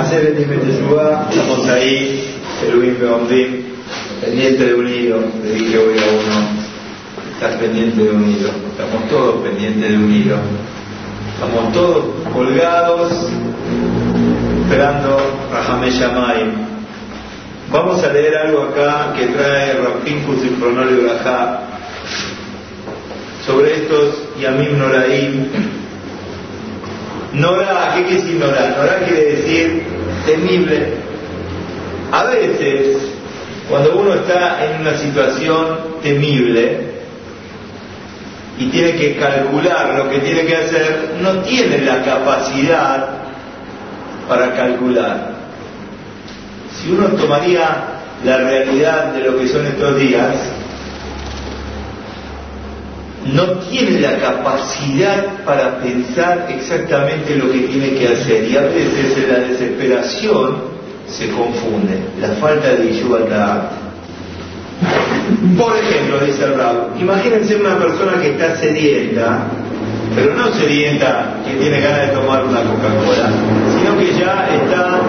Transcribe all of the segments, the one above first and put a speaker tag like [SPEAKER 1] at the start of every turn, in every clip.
[SPEAKER 1] hacer el Teshuvah, estamos ahí, el Beondim, pendiente de un hilo, le dije hoy a uno, estás pendiente de un hilo, estamos todos pendientes de un hilo, estamos todos colgados, esperando Rahame Shamayim. Vamos a leer algo acá que trae Rafinkus y Fronolio Gajá sobre estos Yamim Noraim. Nora, ¿qué quiere decir Nora? Nora quiere decir temible. A veces, cuando uno está en una situación temible y tiene que calcular lo que tiene que hacer, no tiene la capacidad para calcular. Si uno tomaría la realidad de lo que son estos días, no tiene la capacidad para pensar exactamente lo que tiene que hacer y a veces en la desesperación se confunde, la falta de igualdad. Por ejemplo, dice el Raúl, imagínense una persona que está sedienta pero no sedienta que tiene ganas de tomar una Coca-Cola, sino que ya está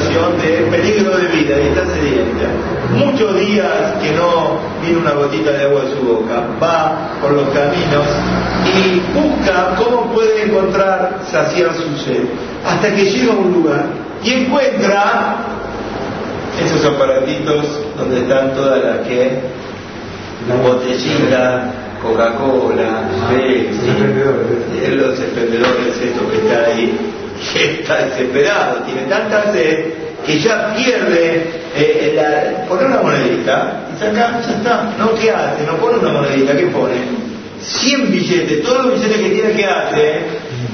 [SPEAKER 1] situación de peligro de vida y está sedienta. Muchos días que no viene una gotita de agua de su boca, va por los caminos y busca cómo puede encontrar saciar su sed, hasta que llega a un lugar y encuentra esos aparatitos donde están todas las que, botellita Coca-Cola, Pepsi, los emprendedores, esto que está ahí, está desesperado, tiene tanta sed que ya pierde, eh, la, pone una monedita y saca, ya está, no, ¿qué hace? No pone una monedita, ¿qué pone? 100 billetes, todos los billetes que tiene que hace,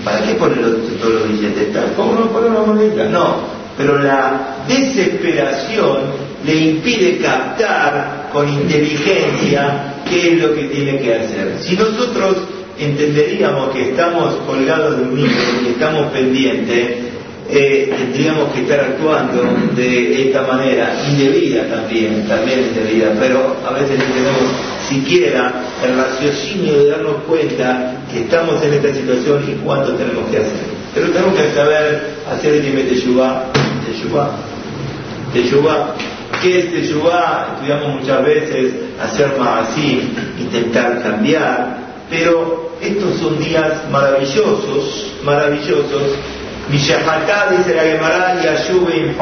[SPEAKER 1] ¿para qué pone todos los billetes? ¿Cómo no pone una monedita? No, pero la desesperación le impide captar con inteligencia qué es lo que tiene que hacer. Si nosotros entenderíamos que estamos colgados de un libro y estamos pendientes, eh, tendríamos que estar actuando de esta manera, indebida también, también indebida, pero a veces no tenemos siquiera el raciocinio de darnos cuenta que estamos en esta situación y cuánto tenemos que hacer. Pero tenemos que saber hacer el de Teshuvah, Teshuvah, Teshuvah, ¿Qué es Teshuvah? Estudiamos muchas veces hacer más así, intentar cambiar, pero estos son días maravillosos, maravillosos. Mishahatá dice la Gemara y Ayube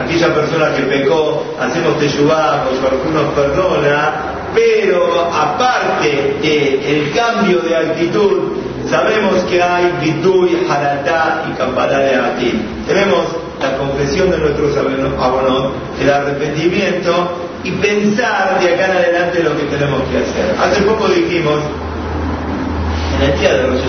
[SPEAKER 1] aquella persona que pecó, hacemos Teshuvah, nos perdona, pero aparte del cambio de actitud, sabemos que hay Bidui, Haratá y Kambalá de aquí. Tenemos la confesión de nuestros abonos, el arrepentimiento y pensar de acá en adelante lo que tenemos que hacer. Hace poco dijimos, en el día de Rosh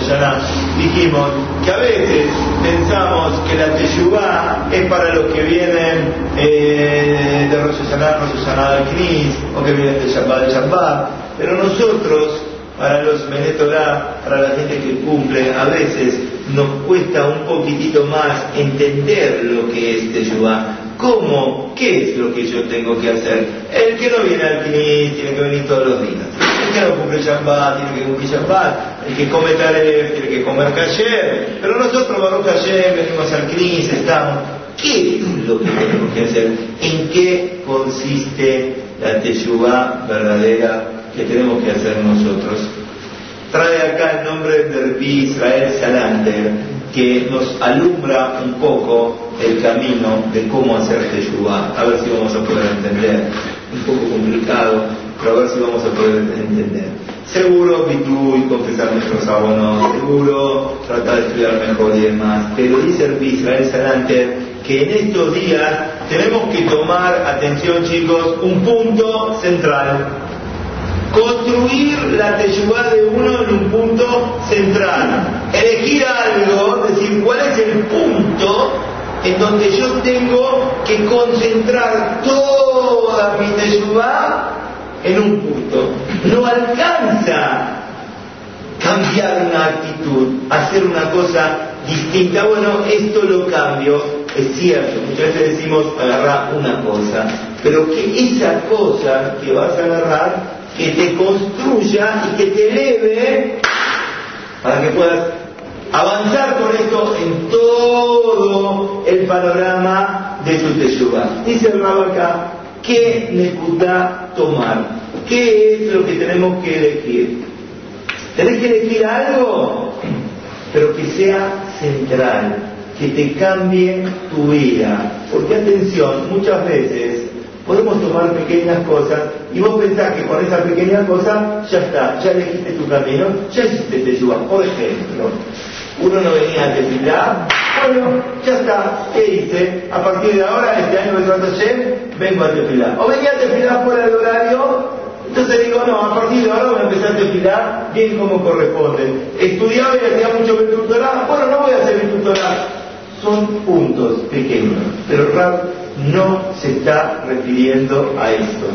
[SPEAKER 1] dijimos que a veces pensamos que la Teshuvah es para los que vienen eh, de Rosh Hashanah, Rosh Hashanah del Knis, o que vienen de Shabbat de Shabbat, pero nosotros para los Menetolá, para la gente que cumple, a veces nos cuesta un poquitito más entender lo que es Teshuvah. ¿Cómo? ¿Qué es lo que yo tengo que hacer? El que no viene al Knis tiene que venir todos los días. El que no cumple Shabbat tiene que cumplir Shabbat. El que come Taref tiene que comer Kasher. Pero nosotros, Baruch Kasher, venimos al Knis, estamos. ¿Qué es lo que tenemos que hacer? ¿En qué consiste la Teshuvah verdadera que tenemos que hacer nosotros. Trae acá el nombre de Israel Salanter, que nos alumbra un poco el camino de cómo hacer Teshuvah. A ver si vamos a poder entender. Un poco complicado, pero a ver si vamos a poder entender. Seguro y confesar nuestros abonos, seguro tratar de estudiar mejor y demás, pero dice Rabbi Israel Salanter que en estos días tenemos que tomar, atención chicos, un punto central construir la teyubá de uno en un punto central, elegir algo, decir cuál es el punto en donde yo tengo que concentrar toda mi teyubá en un punto. No alcanza cambiar una actitud, hacer una cosa distinta. Bueno, esto lo cambio, es cierto, muchas veces decimos agarrar una cosa, pero que esa cosa que vas a agarrar que te construya y que te eleve para que puedas avanzar con esto en todo el panorama de su teshuva. Dice el Rab acá, ¿qué necesita tomar? ¿Qué es lo que tenemos que elegir? Tenés que elegir algo, pero que sea central, que te cambie tu vida. Porque atención, muchas veces podemos tomar pequeñas cosas y vos pensás que con esa pequeña cosa ya está, ya elegiste tu camino, ya hiciste teshuva. Por ejemplo, uno no venía a tefilar, bueno, ya está, ¿qué hice? A partir de ahora, este año me ayer, vengo a tefilar. O venía a tefilar fuera del horario, entonces digo, no, a partir de ahora voy a empezar a tefilar bien como corresponde. Estudiaba y hacía mucho tutorado, bueno, no voy a hacer tutorado. Son puntos pequeños, pero Rab no se está refiriendo a esto.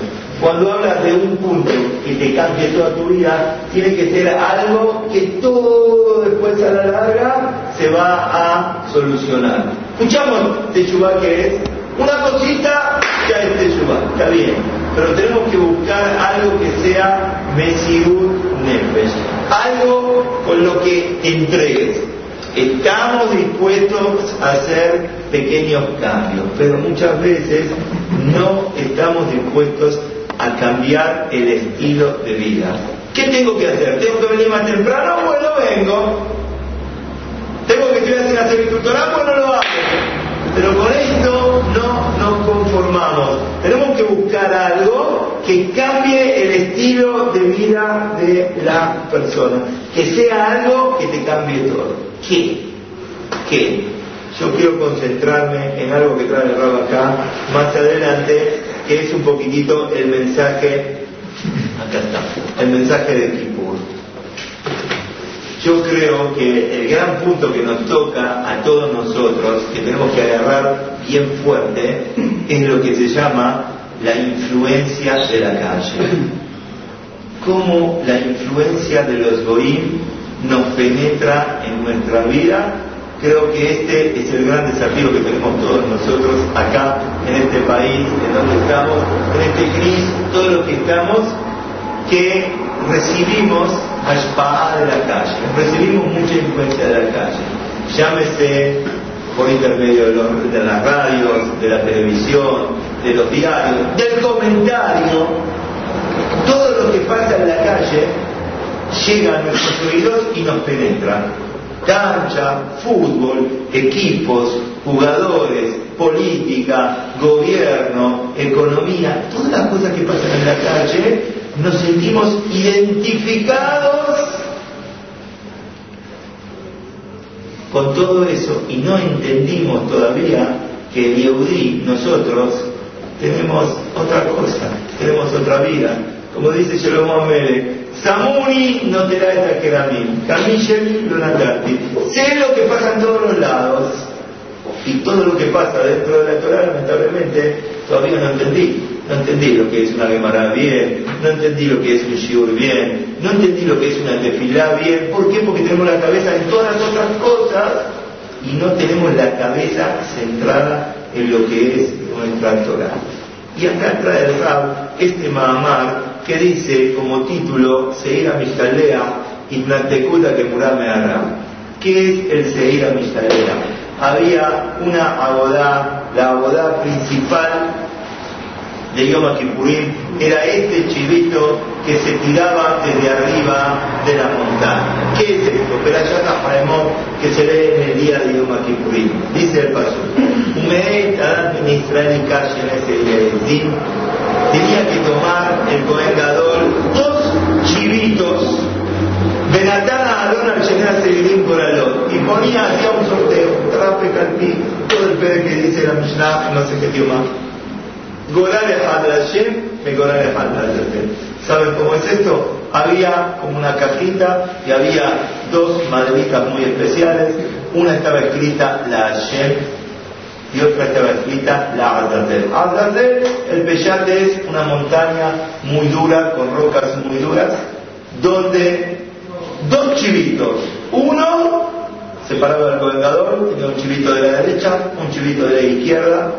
[SPEAKER 1] Cuando hablas de un punto que te cambie toda tu vida, tiene que ser algo que todo después a la larga se va a solucionar. Escuchamos Techubá que es una cosita, ya es Techubá, está bien, pero tenemos que buscar algo que sea Mesirut Nefesh, algo con lo que entregues. Estamos dispuestos a hacer pequeños cambios, pero muchas veces no estamos dispuestos a cambiar el estilo de vida. ¿Qué tengo que hacer? ¿Tengo que venir más temprano? Bueno, vengo. ¿Tengo que estudiar sin hacer tutorado? Bueno, lo hago. Pero con esto no nos conformamos. Tenemos que buscar algo que cambie el estilo de vida de la persona. Que sea algo que te cambie todo. ¿Qué? ¿Qué? Yo quiero concentrarme en algo que trae el rabo acá más adelante, que es un poquitito el mensaje, acá está, el mensaje de Kippur. Yo creo que el gran punto que nos toca a todos nosotros, que tenemos que agarrar bien fuerte, es lo que se llama la influencia de la calle. Cómo la influencia de los goim nos penetra en nuestra vida Creo que este es el gran desafío que tenemos todos nosotros acá, en este país, en donde estamos, en este gris, todos los que estamos, que recibimos a de la calle, recibimos mucha influencia de la calle. Llámese por intermedio de, de las radios, de la televisión, de los diarios, del comentario, todo lo que pasa en la calle llega a nuestros oídos y nos penetra. Cancha, fútbol, equipos, jugadores, política, gobierno, economía, todas las cosas que pasan en la calle, nos sentimos identificados con todo eso y no entendimos todavía que el nosotros, tenemos otra cosa, tenemos otra vida. Como dice Shalom Melech, Samuni no te da esta que Kamishemi lo natati. Sé lo que pasa en todos los lados. Y todo lo que pasa dentro de la Torah, lamentablemente, todavía no entendí. No entendí lo que es una Gemara bien, no entendí lo que es un Shiur bien, no entendí lo que es una Tefilá bien. ¿Por qué? Porque tenemos la cabeza en todas las otras cosas y no tenemos la cabeza centrada en lo que es nuestra Torah. Y acá trae el Rab este Mahamar que dice como título Seir Mishalea y Plantecula que Murame. ¿Qué es el Seir Mishalea? Había una abodá, la abodá principal de Yom Kippurim era este chivito que se tiraba desde arriba de la montaña. ¿Qué es esto? Pero allá que se lee en el día de Yom Kippurim. Dice el paso. Umeet administrar en ese día tenía que tomar el Cohen dos chivitos, Benatana Alon al llegar Segirim por Alon, y ponía, hacía un sorteo, trape, calpí, todo el pedo que dice la Mishnah, no sé qué idioma. Gorale Hadlashem, me Hadlashem. ¿Saben cómo es esto? Había como una cajita y había dos maderitas muy especiales. Una estaba escrita la Hashem y otra estaba escrita la Ardazel. Ardazel, el Peyate es una montaña muy dura, con rocas muy duras, donde dos chivitos, uno separado del gobernador, tenía un chivito de la derecha, un chivito de la izquierda,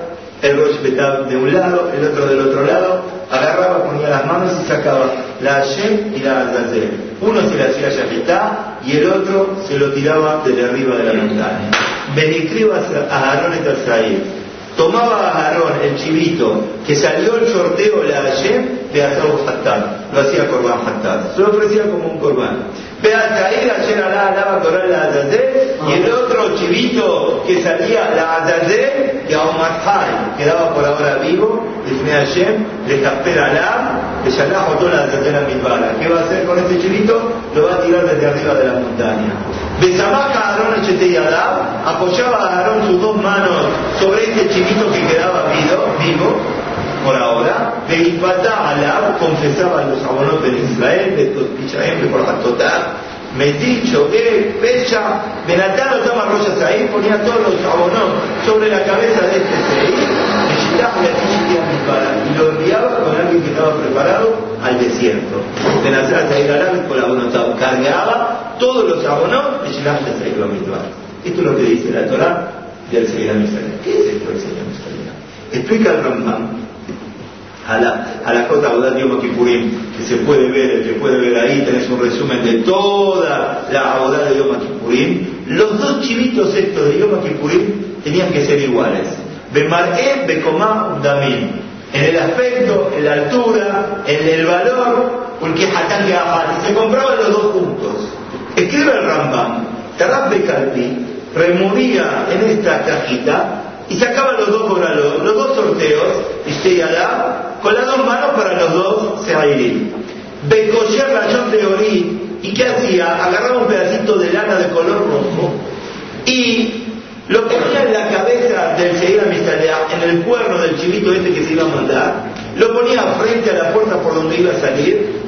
[SPEAKER 1] el Rosh de un lado, el otro del otro lado, agarraba, ponía las manos y sacaba la Hashem y la Azazel. Uno se le hacía Yahitá y el otro se lo tiraba desde arriba de la montaña. Benicribas a Aarón y Tomaba a Aarón el chivito que salió el sorteo de la Hashem de Azau Hattar. Lo hacía Corban Hattar. Se lo ofrecía como un Corban. caer ayer Alá alaba Corán la Azazel y el otro chivito que salía la Azazel que a Omar quedaba por ahora vivo, dice Hashem, le capera Alá que Shalach toda la tercera mitbala. ¿Qué va a hacer con este chivito? Lo va a tirar desde arriba de la montaña. Besamaca Aarón Adab, apoyaba a Aarón sus dos manos sobre este chivito que quedaba vivo, vivo por ahora. Beifata Alab confesaba a los abonos de Israel, de Pichaem, por la total dicho que Pecha, Benatán toma Royas ahí, ponía todos los abonos sobre la cabeza de este seis, y lo enviaba con alguien que estaba preparado al desierto. Benatán Saí Aram con la abono cargaba todos los abonos de Shilach de Saí Esto es lo que dice la Torah del Seir ¿Qué es esto del Seir Explica el Rambam a la, a la Jota Abodá Yom que se puede ver, que puede ver ahí, tenés un resumen de toda la Abodá de Yom Kippurim. Los dos chivitos estos de Yom Kippurim tenían que ser iguales. Bemar'e, Bekomá, Damim. En el aspecto, en la altura, en el valor, porque Hatán y se compraban los dos juntos. Escribe el Rambam, Tarab Bekalpi removía en esta cajita y sacaban los dos cobralot, los dos sorteos, y Alá, con las dos manos para los dos Seairim. Becoyer rayón de Orí, ¿y qué hacía? Agarraba un pedacito de lana de color rojo y lo ponía en la cabeza del Seir Amisalea, en el cuerno del chivito este que se iba a mandar, lo ponía frente a la puerta por donde iba a salir,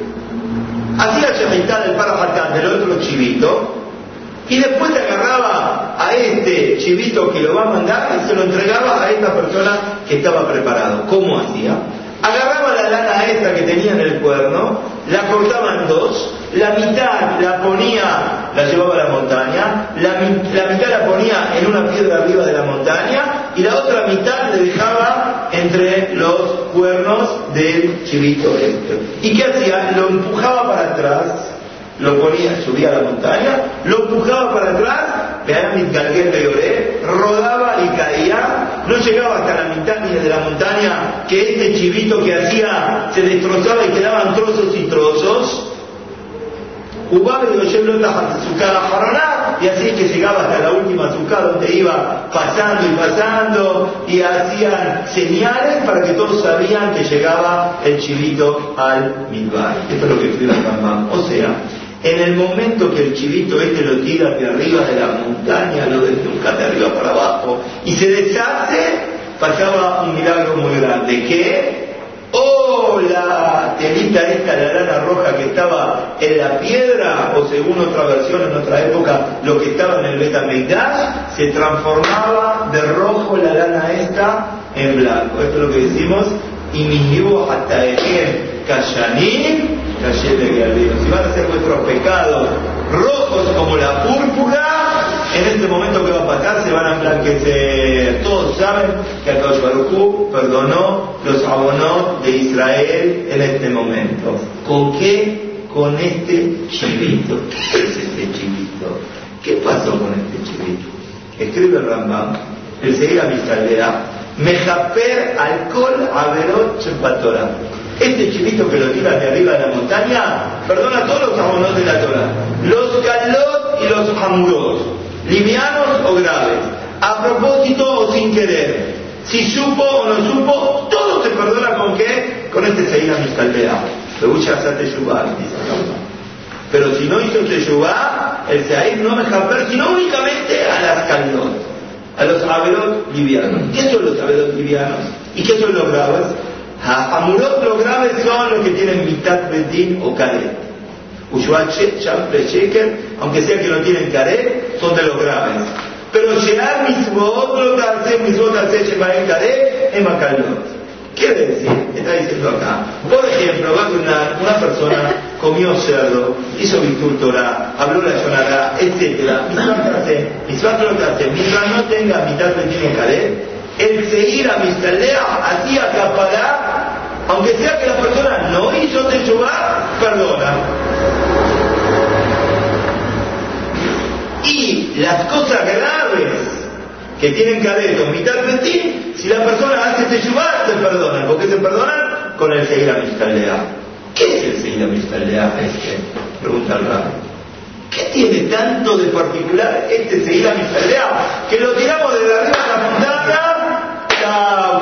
[SPEAKER 1] hacía Shemitah del Parajatán del otro chivito, y después agarraba a este chivito que lo va a mandar y se lo entregaba a esta persona que estaba preparado. ¿Cómo hacía? Agarraba la lana esta que tenía en el cuerno, la cortaba en dos, la mitad la ponía, la llevaba a la montaña, la, la mitad la ponía en una piedra arriba de la montaña y la otra mitad le dejaba entre los cuernos del chivito este. ¿Y qué hacía? Lo empujaba para atrás lo ponía, subía a la montaña, lo empujaba para atrás, vean mi de lloré, rodaba y caía, no llegaba hasta la mitad ni de la montaña, que este chivito que hacía se destrozaba y quedaban trozos y trozos. Jugaba y y así que llegaba hasta la última azúcar donde iba pasando y pasando y hacían señales para que todos sabían que llegaba el chivito al Midbar. Esto es lo que escribe Rambam. O sea, en el momento que el chivito este lo tira de arriba de la montaña, lo desnuca de arriba para abajo y se deshace, pasaba un milagro muy grande. ¿Qué? Oh, la telita esta, la lana roja que estaba en la piedra, o según otra versión en otra época, lo que estaba en el Betamigdash, se transformaba de rojo la lana esta en blanco. Esto es lo que decimos, y mis hasta el Kashanim si van a ser vuestros pecados rojos como la púrpura, en este momento que va a pasar se van a emblanquecer. Todos saben que Akadosh Baruj perdonó los abonos de Israel en este momento. ¿Con qué? Con este chivito. ¿Qué es este chivito? ¿Qué pasó con este chivito? Escribe el Rambam, el Seir Amisaldea, Mejaper alcohol averot chepatora este chivito que lo tira de arriba de la montaña, perdona todos los abonos de la Torah. Los calot y los hamurot, livianos o graves, a propósito o sin querer, si supo o no supo, todo se perdona con qué? Con este Seina Mistaldea. Pero si no hizo Teshuvah, el Seir no me ver sino únicamente a las calot, a los averot livianos. ¿Qué son los averot livianos? ¿Y qué son los graves? Amurot los graves son los que tienen mitad bedín o caret. Ushuat sheker, aunque sea que no tienen caret, son de los graves. Pero Shear misbot, lo tarse, misbot tarse, shemaen caret, es macalot. Quiere decir, está diciendo acá, por ejemplo, una, una persona comió cerdo, hizo virtud habló la Yonará, etc. Misbot tarse, mientras no tenga mitad bedín o caret, el seguir a Mistaldea hacía acaparar aunque sea que la persona no hizo Teshuvah, perdona. Y las cosas graves que tienen careto, mitad de ti, si la persona hace Teshuvah, se perdonan. ¿Por qué se perdonan? Con el Seir Amistaldea. ¿Qué es el Seir Amistaldea este? Pregunta el raro. ¿Qué tiene tanto de particular este Seir Amistaldea? Que lo tiramos de arriba de la montaña,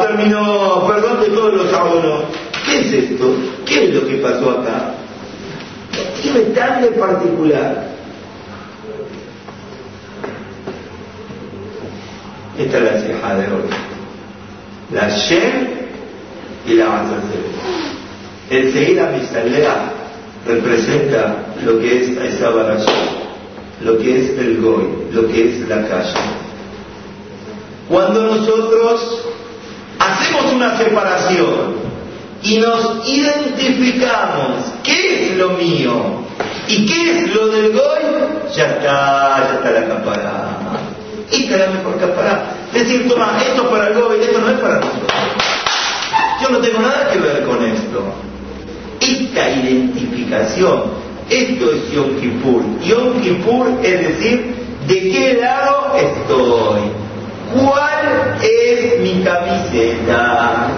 [SPEAKER 1] terminó, perdón de todos los abonos. ¿Qué es esto? ¿Qué es lo que pasó acá? ¿Qué tiene tan de particular? Esta es la ceja de hoy. La Shem y la Azazel. El seguir a Mistalea representa lo que es esa lo que es el Goy, lo que es la calle. Cuando nosotros hacemos una separación y nos identificamos qué es lo mío y qué es lo del Goy, ya está, ya está la caparada. Esta es la mejor capará. Decir, toma, esto para el Goy, esto no es para nosotros. Yo no tengo nada que ver con esto. Esta identificación, esto es Yom Kippur. Yom Kippur es decir, ¿de qué lado estoy? ¿Cuál es camiseta?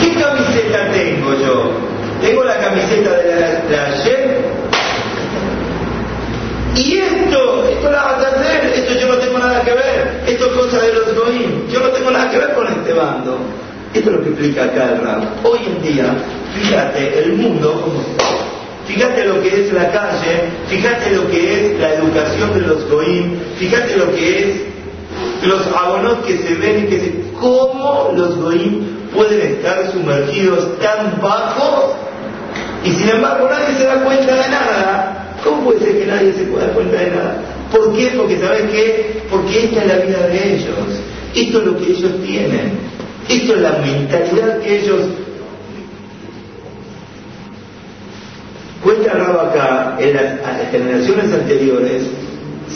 [SPEAKER 1] ¿Qué camiseta tengo yo? ¿Tengo la camiseta de la, de? Y esto, esto la vas a hacer, esto yo no tengo nada que ver, esto es cosa de los goim, yo no tengo nada que ver con este bando. Esto es lo que explica acá el Rab. Hoy en día, fíjate el mundo como. Fíjate lo que es la calle, fíjate lo que es la educación de los goim, fíjate lo que es los abonos que se ven y que se... ¿Cómo los goim pueden estar sumergidos tan bajos y sin embargo nadie se da cuenta de nada? ¿Cómo puede ser que nadie se pueda dar cuenta de nada? ¿Por qué? Porque ¿sabes qué? Porque esta es la vida de ellos. Esto es lo que ellos tienen. Esto es la mentalidad que ellos... Cuenta Rabo acá, en las, generaciones anteriores,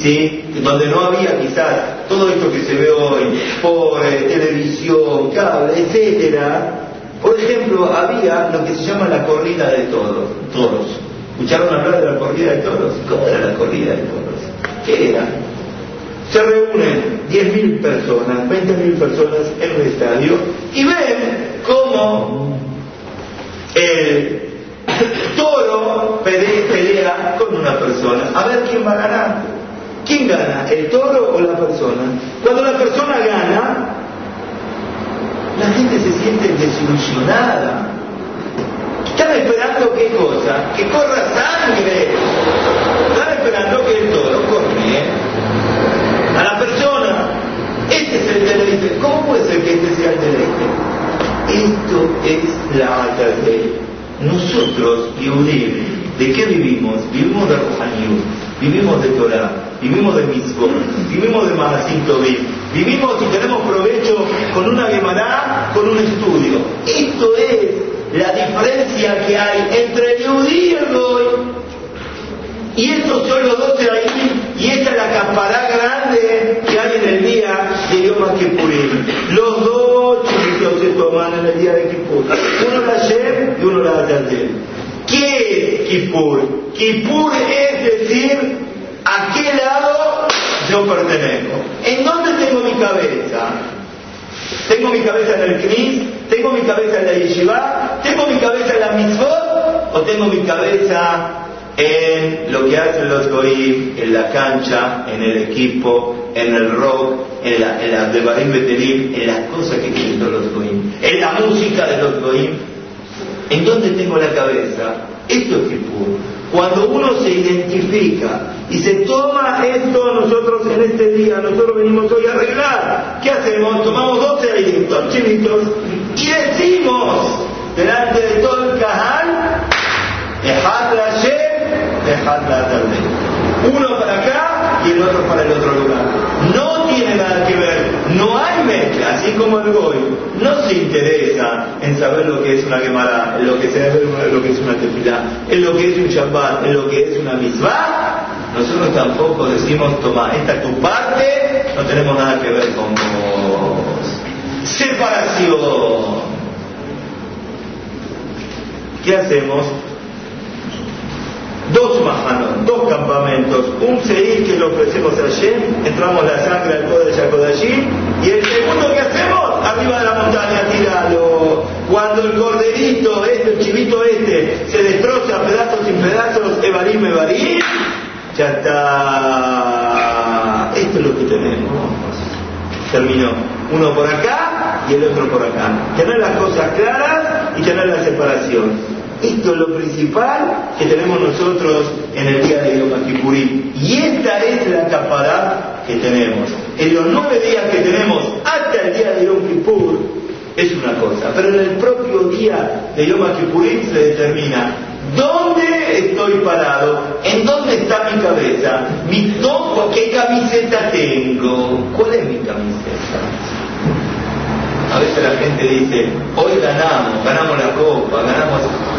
[SPEAKER 1] ¿sí? donde no había quizás todo esto que se ve hoy por eh, televisión, cable, etcétera, por ejemplo, había lo que se llama la corrida de toros. ¿Escucharon hablar de la corrida de toros? ¿Cómo era la corrida de toros? ¿Qué era? Se reúnen 10.000 personas, 20.000 personas en un estadio y ven cómo el toro pelea con una persona. A ver quién va ganar. ¿Quién gana? ¿El toro o la persona? Cuando la persona gana, la gente se siente desilusionada están esperando qué cosa? Que corra sangre. Están esperando que el toro corre a la persona. Este es el deleite. ¿Cómo puede ser que este sea el deleite? Esto es la de Nosotros, Yudim, ¿de qué vivimos? Vivimos de Rohaniut, vivimos de Torah, vivimos de Mitzvot, vivimos de Marasim vivimos y tenemos provecho con una Gemara, con un estudio. Esto es la diferencia que hay entre el Yudí y el Goy. Y estos son los doce ahí, y esta es la campará grande que hay en el día de Yom Kippurim. Los dos chiquitos se toman en el día de Kippur. Uno la ayer y uno la ayer. ¿Qué es Kippur? Kippur es decir, ¿a qué lado yo pertenezco? ¿En dónde tengo mi cabeza? ¿Tengo mi cabeza en el Knis? ¿Tengo mi cabeza en la Yeshiva? ¿Tengo mi cabeza en la Mitzvot? ¿O tengo mi cabeza en lo que hacen los Goim, en la cancha, en el equipo, en el rock, en la, en la de Barim Betelim, en las cosas que quieren los Goim, en la música de los Goim? ¿En dónde tengo la cabeza? Esto es Kippur. Cuando uno se identifica y se toma esto nosotros en este día, nosotros venimos hoy a arreglar. ¿Qué hacemos? Tomamos 12 alimentos chinitos y decimos delante de todo el cajal, dejad la dejad la Uno para acá y el otro para el otro lugar. No tiene nada que ver, no hay mezcla, así como el Goy no se interesa en saber lo que es una quemada, en lo que, lo que es una tefilá, en lo que es un Shabbat, en lo que es una misma nosotros tampoco decimos, toma, esta es tu parte, no tenemos nada que ver con vos. Separación. ¿qué hacemos? Dos majanos, dos campamentos, un seir que lo ofrecemos allí, entramos la sangre al poder de allí, y el segundo que hacemos, arriba de la montaña, tiralo. Cuando el corderito este, el chivito este, se destroza pedazos sin pedazos, evarim, evarim, ya está. Esto es lo que tenemos. Terminó. Uno por acá y el otro por acá. Tener las cosas claras y tener la separación. Esto es lo principal que tenemos nosotros en el día de Yom Kippurim. Y esta es la capacidad que tenemos. En los nueve días que tenemos hasta el día de Yom Kippur es una cosa, pero en el propio día de Yom Kippurim se determina dónde estoy parado, en dónde está mi cabeza, mi topo, qué camiseta tengo, cuál es mi camiseta. A veces la gente dice, hoy ganamos, ganamos la copa, ganamos...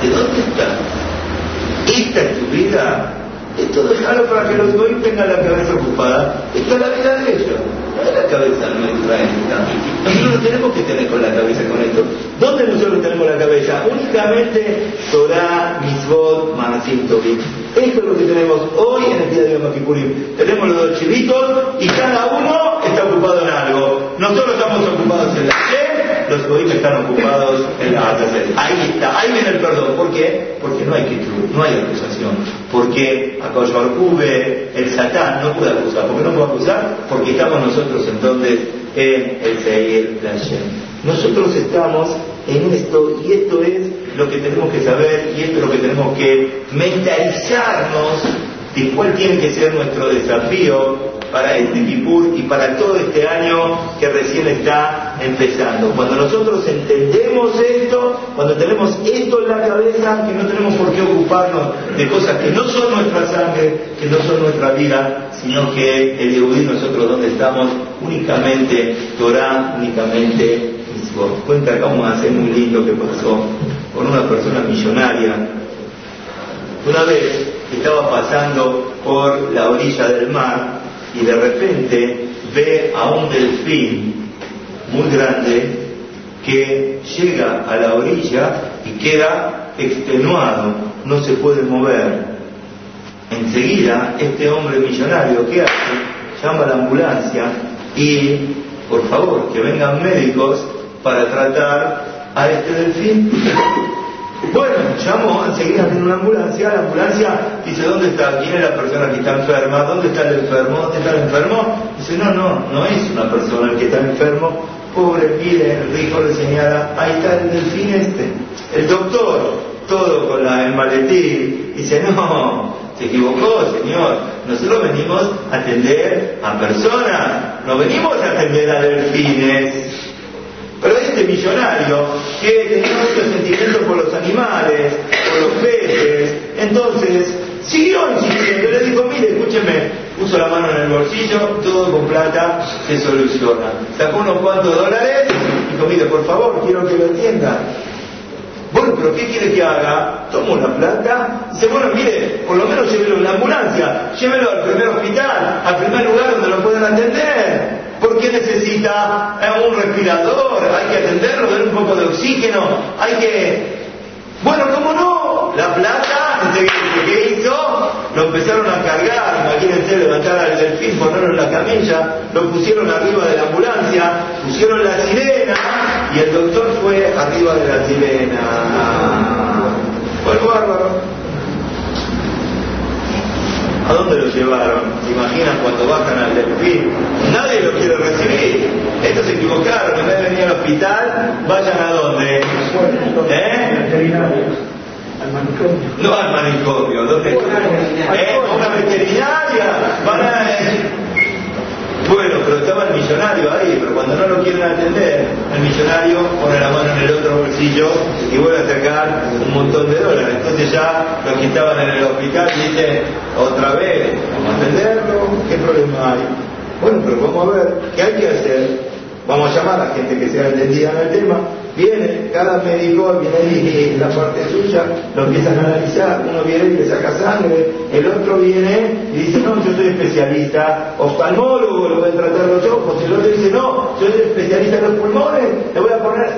[SPEAKER 1] ¿Qué? ¿Dónde estás? ¿Esta es tu vida? Esto déjalo para que los goy tengan la cabeza ocupada. Esta es la vida de ellos. No es la cabeza nuestra esta. Nosotros tenemos que tener con la cabeza con esto. ¿Dónde nosotros tenemos la cabeza? Únicamente Torah, Mitzvot, Manasim, Tobit. Esto es lo que tenemos hoy en el día de Yom. Tenemos los dos chivitos y cada uno está ocupado en algo. Nosotros estamos ocupados en la los goyim están ocupados en la Ahí está, ahí viene el perdón. ¿Por qué? Porque no hay que no hay acusación. Porque a Barcube, el Satán no puede acusar. ¿Por qué no puede acusar? Porque estamos nosotros entonces en el Seir la Nosotros estamos en esto y esto es lo que tenemos que saber y esto es lo que tenemos que mentalizarnos de cuál tiene que ser nuestro desafío para este Kipur y para todo este año que recién está empezando. Cuando nosotros entendemos esto, cuando tenemos esto en la cabeza, que no tenemos por qué ocuparnos de cosas que no son nuestra sangre, que no son nuestra vida, sino que el Yehudí nosotros donde estamos únicamente Torah, únicamente Mitzvot. Cuenta acá un hace muy lindo que pasó con una persona millonaria. Una vez estaba pasando por la orilla del mar y de repente ve a un delfín muy grande que llega a la orilla y queda extenuado, no se puede mover. Enseguida, este hombre millonario, ¿qué hace? Llama a la ambulancia y, por favor, que vengan médicos para tratar a este delfín. Bueno, llamó, enseguida en una ambulancia, la ambulancia dice, ¿dónde está? ¿Quién es la persona que está enferma? ¿Dónde está el enfermo? ¿Dónde está el enfermo? Dice, no, no, no es una persona que está enfermo. Pobre, el rico le señala, ahí está el delfín este. El doctor, todo con la, el maletín, dice, no, se equivocó, señor. Nosotros venimos a atender a personas, no venimos a atender a delfines. Pero este millonario que tenía mucho sentimiento por los animales, por los peces, entonces siguió insistiendo, le dijo, mire, escúcheme, puso la mano en el bolsillo, todo con plata se soluciona. Sacó unos cuantos dólares y dijo, mire, por favor, quiero que lo entienda. Bueno, pero ¿qué quiere que haga? Tomo la plata, dice, bueno, mire, por lo menos llévelo en la ambulancia, llévelo al primer hospital, al primer lugar donde lo puedan atender. ¿Por qué necesita eh, un respirador? Hay que atenderlo, dar un poco de oxígeno, hay que... Bueno, ¿cómo no? La plata, ¿qué hizo? Lo empezaron a cargar, imagínense levantar al delfín, ponerlo en la camilla, lo pusieron arriba de la ambulancia, pusieron la sirena y el doctor fue arriba de la sirena. Fue bárbaro. ¿A dónde lo llevaron? ¿Se imaginan cuando bajan al delfín? Nadie lo quiere recibir. Estos se equivocaron. En vez de venir al hospital, vayan a dónde? ¿Eh? No al manicomio. ¿Dónde? ¿Eh? ¿A una veterinaria? Van a... El millonario ahí, pero cuando no lo quieren atender, el millonario pone la mano en el otro bolsillo y vuelve a sacar un montón de dólares. Entonces ya los que estaban en el hospital dicen, otra vez, vamos a atenderlo, ¿qué problema hay? Bueno, pero vamos a ver, ¿qué hay que hacer? Vamos a llamar a la gente que sea entendida en el tema Viene, cada médico viene y la parte suya, lo empiezan a analizar, uno viene y le saca sangre, el otro viene y dice, no, yo soy especialista, oftalmólogo, lo voy a tratar los ojos, el otro dice, no, yo soy especialista en los pulmones, le voy a poner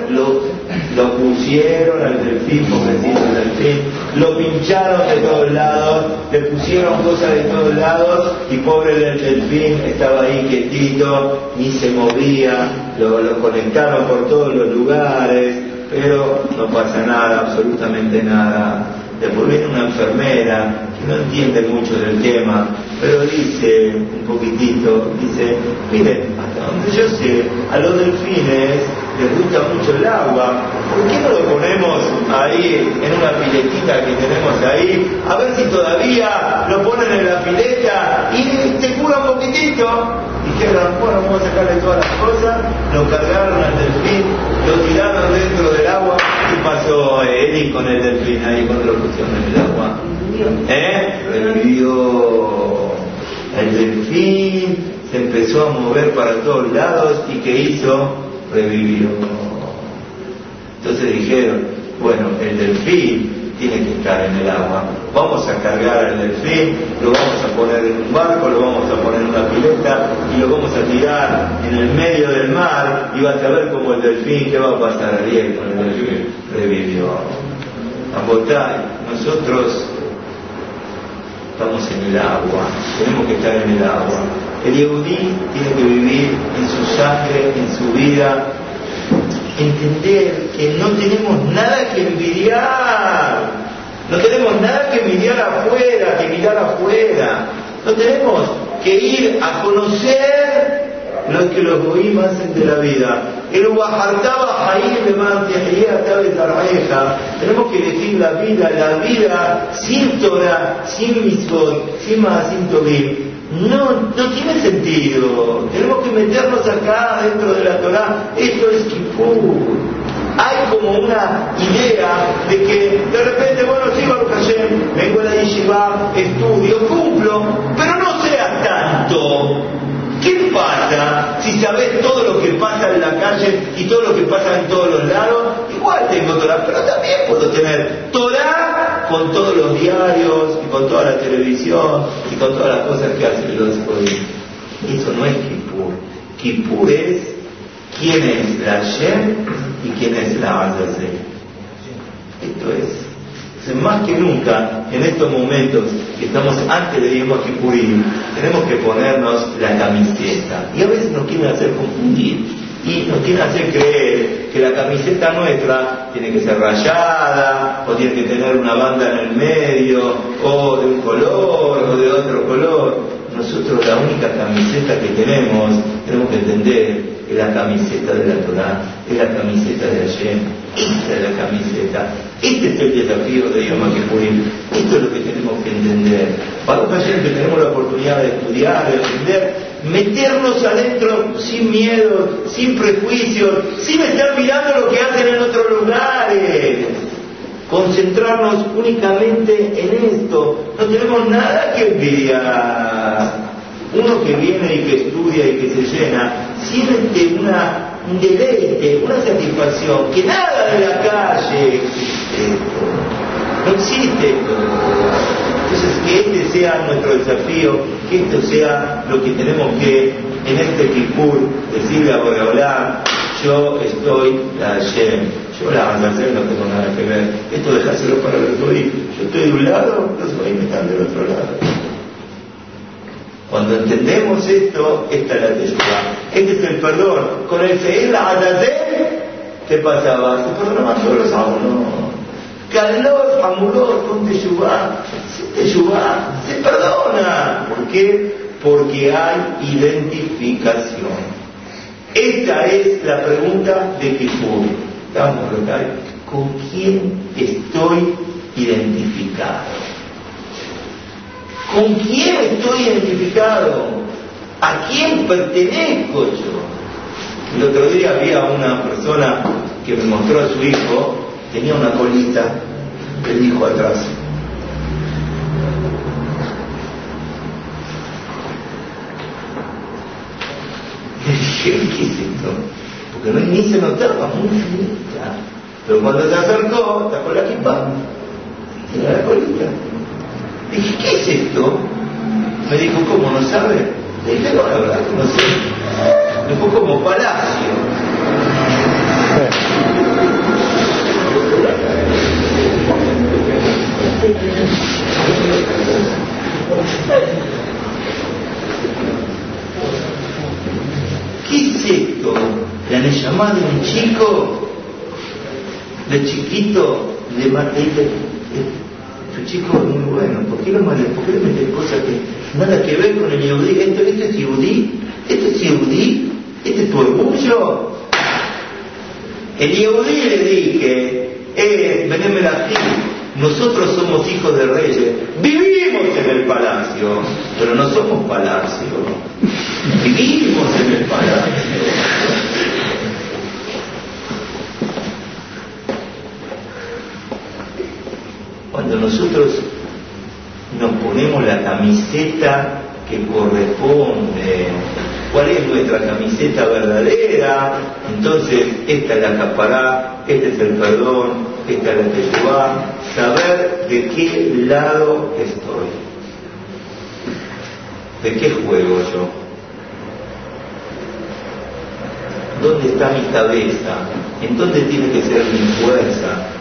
[SPEAKER 1] lo pusieron al delfín, pobrecito el delfín, lo pincharon de todos lados, le pusieron cosas de todos lados y pobre del delfín estaba ahí quietito, ni se movía, lo, conectaron por todos los lugares, pero no pasa nada, absolutamente nada. Enfermera que no entiende mucho del tema, pero dice un poquitito, dice, miren, hasta donde yo sé, a los delfines les gusta mucho el agua, ¿por qué no lo ponemos ahí en una piletita que tenemos ahí? A ver si todavía lo ponen en la pileta y te cura un poquitito. Dijeron, bueno, vamos a sacarle todas las cosas, lo cargaron al delfín, lo tiraron dentro del agua. ¿Qué pasó Eli con el delfín ahí cuando lo pusieron en el agua? ¿Eh? Revivió el delfín, se empezó a mover para todos lados y ¿qué hizo? revivió. Entonces dijeron, bueno, el delfín tiene que estar en el agua. Vamos a cargar al delfín, lo vamos a poner en un barco, lo vamos a poner en una pileta y lo vamos a tirar en el medio del mar y vas a ver cómo el delfín, ¿qué va a pasar bien con el delfín? Revivió. Botay, nosotros estamos en el agua, tenemos que estar en el agua. El Yehudí tiene que vivir en su sangre, en su vida, entender que no tenemos nada que envidiar, no tenemos nada que envidiar afuera, que mirar afuera, no tenemos que ir a conocer lo que los goim hacen de la vida. El Tenemos que elegir la vida, la vida sin Torah, sin Mitzvot, sin sin Tobim no, no tiene sentido. Tenemos que meternos acá dentro de la Torah. Esto es Kippur. Hay como una idea de que de repente, bueno, sigo al Hashem, vengo a la Yeshiva, estudio, cumplo, pero no sea tanto. ¿Qué pasa si sabes todo lo que pasa en la calle y todo lo que pasa en todos los lados? Igual tengo Torah, pero también puedo tener Torah con todos los diarios y con toda la televisión y con todas las cosas que hacen los judíos. Eso no es Kippur. Kippur es quién es la Shem y quién es la Azazel. Esto es más que nunca, en estos momentos que estamos antes de Yom Kippurim, tenemos que ponernos la camiseta. Y a veces nos quieren hacer confundir y nos quieren hacer creer que la camiseta nuestra tiene que ser rayada, o tiene que tener una banda en el medio, o de un color, o de otro color. Nosotros la única camiseta que tenemos, tenemos que entender es la camiseta de la Torah, es la camiseta de Hashem, esta es la camiseta, este es el desafío de Yom Kippurim, esto es lo que tenemos que entender. Para Hashem que tenemos la oportunidad de estudiar, de aprender, meternos adentro sin miedo, sin prejuicios, sin estar mirando lo que hacen en otros lugares. Concentrarnos únicamente en esto. No tenemos nada que envidiar. Uno que viene y que estudia y que se llena, siente una, un deleite, una satisfacción, que nada de la calle existe. No existe esto. Entonces, que este sea nuestro desafío, que esto sea lo que tenemos que, en este Kipur, decirle a Boreolá, yo estoy la Hashem, yo la hacer no tengo nada que ver, esto dejárselo para los Goim, yo estoy de un lado, los Goim están del otro lado. Cuando entendemos esto, esta es la teshuva. Este es el perdón. Con el Feir Adadé, ¿qué pasaba? Se perdonaban todos los uno. Calor, amulor, con teshuva. Teshuva, se perdona. ¿Por qué? Porque hay identificación. Esta es la pregunta de Kifur. Estamos. ¿Con quién estoy identificado? ¿Con quién estoy identificado? ¿A quién pertenezco yo? El otro día había una persona que me mostró a su hijo, tenía una colita, el hijo atrás. ¿qué es esto? Porque no, ni se notaba, muy finita. Pero cuando se acercó, sacó la equipa, tenía la colita. Dije, ¿qué es esto? Me dijo, ¿cómo no sabe? Le dije, no, la verdad que no sé. Me fue como palacio. ¿Qué es esto? La han llamado un chico, de chiquito, de, de, de tu chico es muy bueno, ¿por qué lo maté? ¿Por qué le cosas que nada que ver con el yudí? ¿Esto, esto es yudí? ¿Esto es yudí? ¿Este es tu orgullo? El yudí le dije, eh, veneme aquí, nosotros somos hijos de reyes, vivimos en el palacio, pero no somos palacio, vivimos en el palacio. Cuando nosotros nos ponemos la camiseta que corresponde, cuál es nuestra camiseta verdadera, entonces esta es la capará, este es el perdón, esta es la teshuvá, saber de qué lado estoy, de qué juego yo, dónde está mi cabeza, en dónde tiene que ser mi fuerza.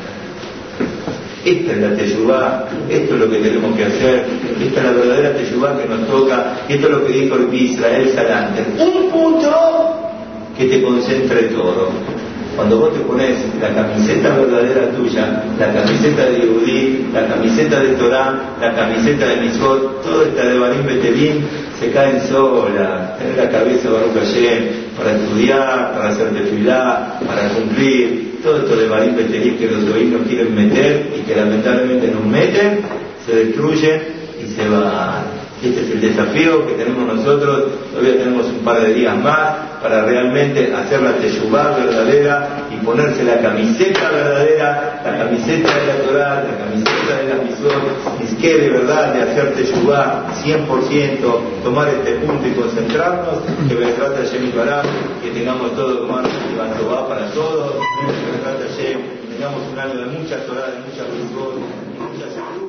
[SPEAKER 1] Esta es la teyubá, esto es lo que tenemos que hacer, esta es la verdadera teyubá que nos toca, esto es lo que dijo el Israel Salante. Un punto que te concentre todo. Cuando vos te pones la camiseta verdadera tuya, la camiseta de Yehudí, la camiseta de Torah, la camiseta de Mitzvot, todo esta de Barim Betelim, se caen solas. Tener la cabeza Baruch Hashem para estudiar, para hacer tefilá, para cumplir. Todo esto de Barim Betelim que los oídos quieren meter y que lamentablemente nos meten, se destruye y se va. Este es el desafío que tenemos nosotros. Todavía tenemos un par de días más para realmente hacer la teshuvá verdadera ponerse la camiseta verdadera, la camiseta de la Torah, la camiseta de la misión, que de verdad de hacer teshuvá 100%, tomar este punto y concentrarnos, que trata Hashem y que tengamos todo como va para todos, que tengamos un año de mucha Torah, de mucha misión,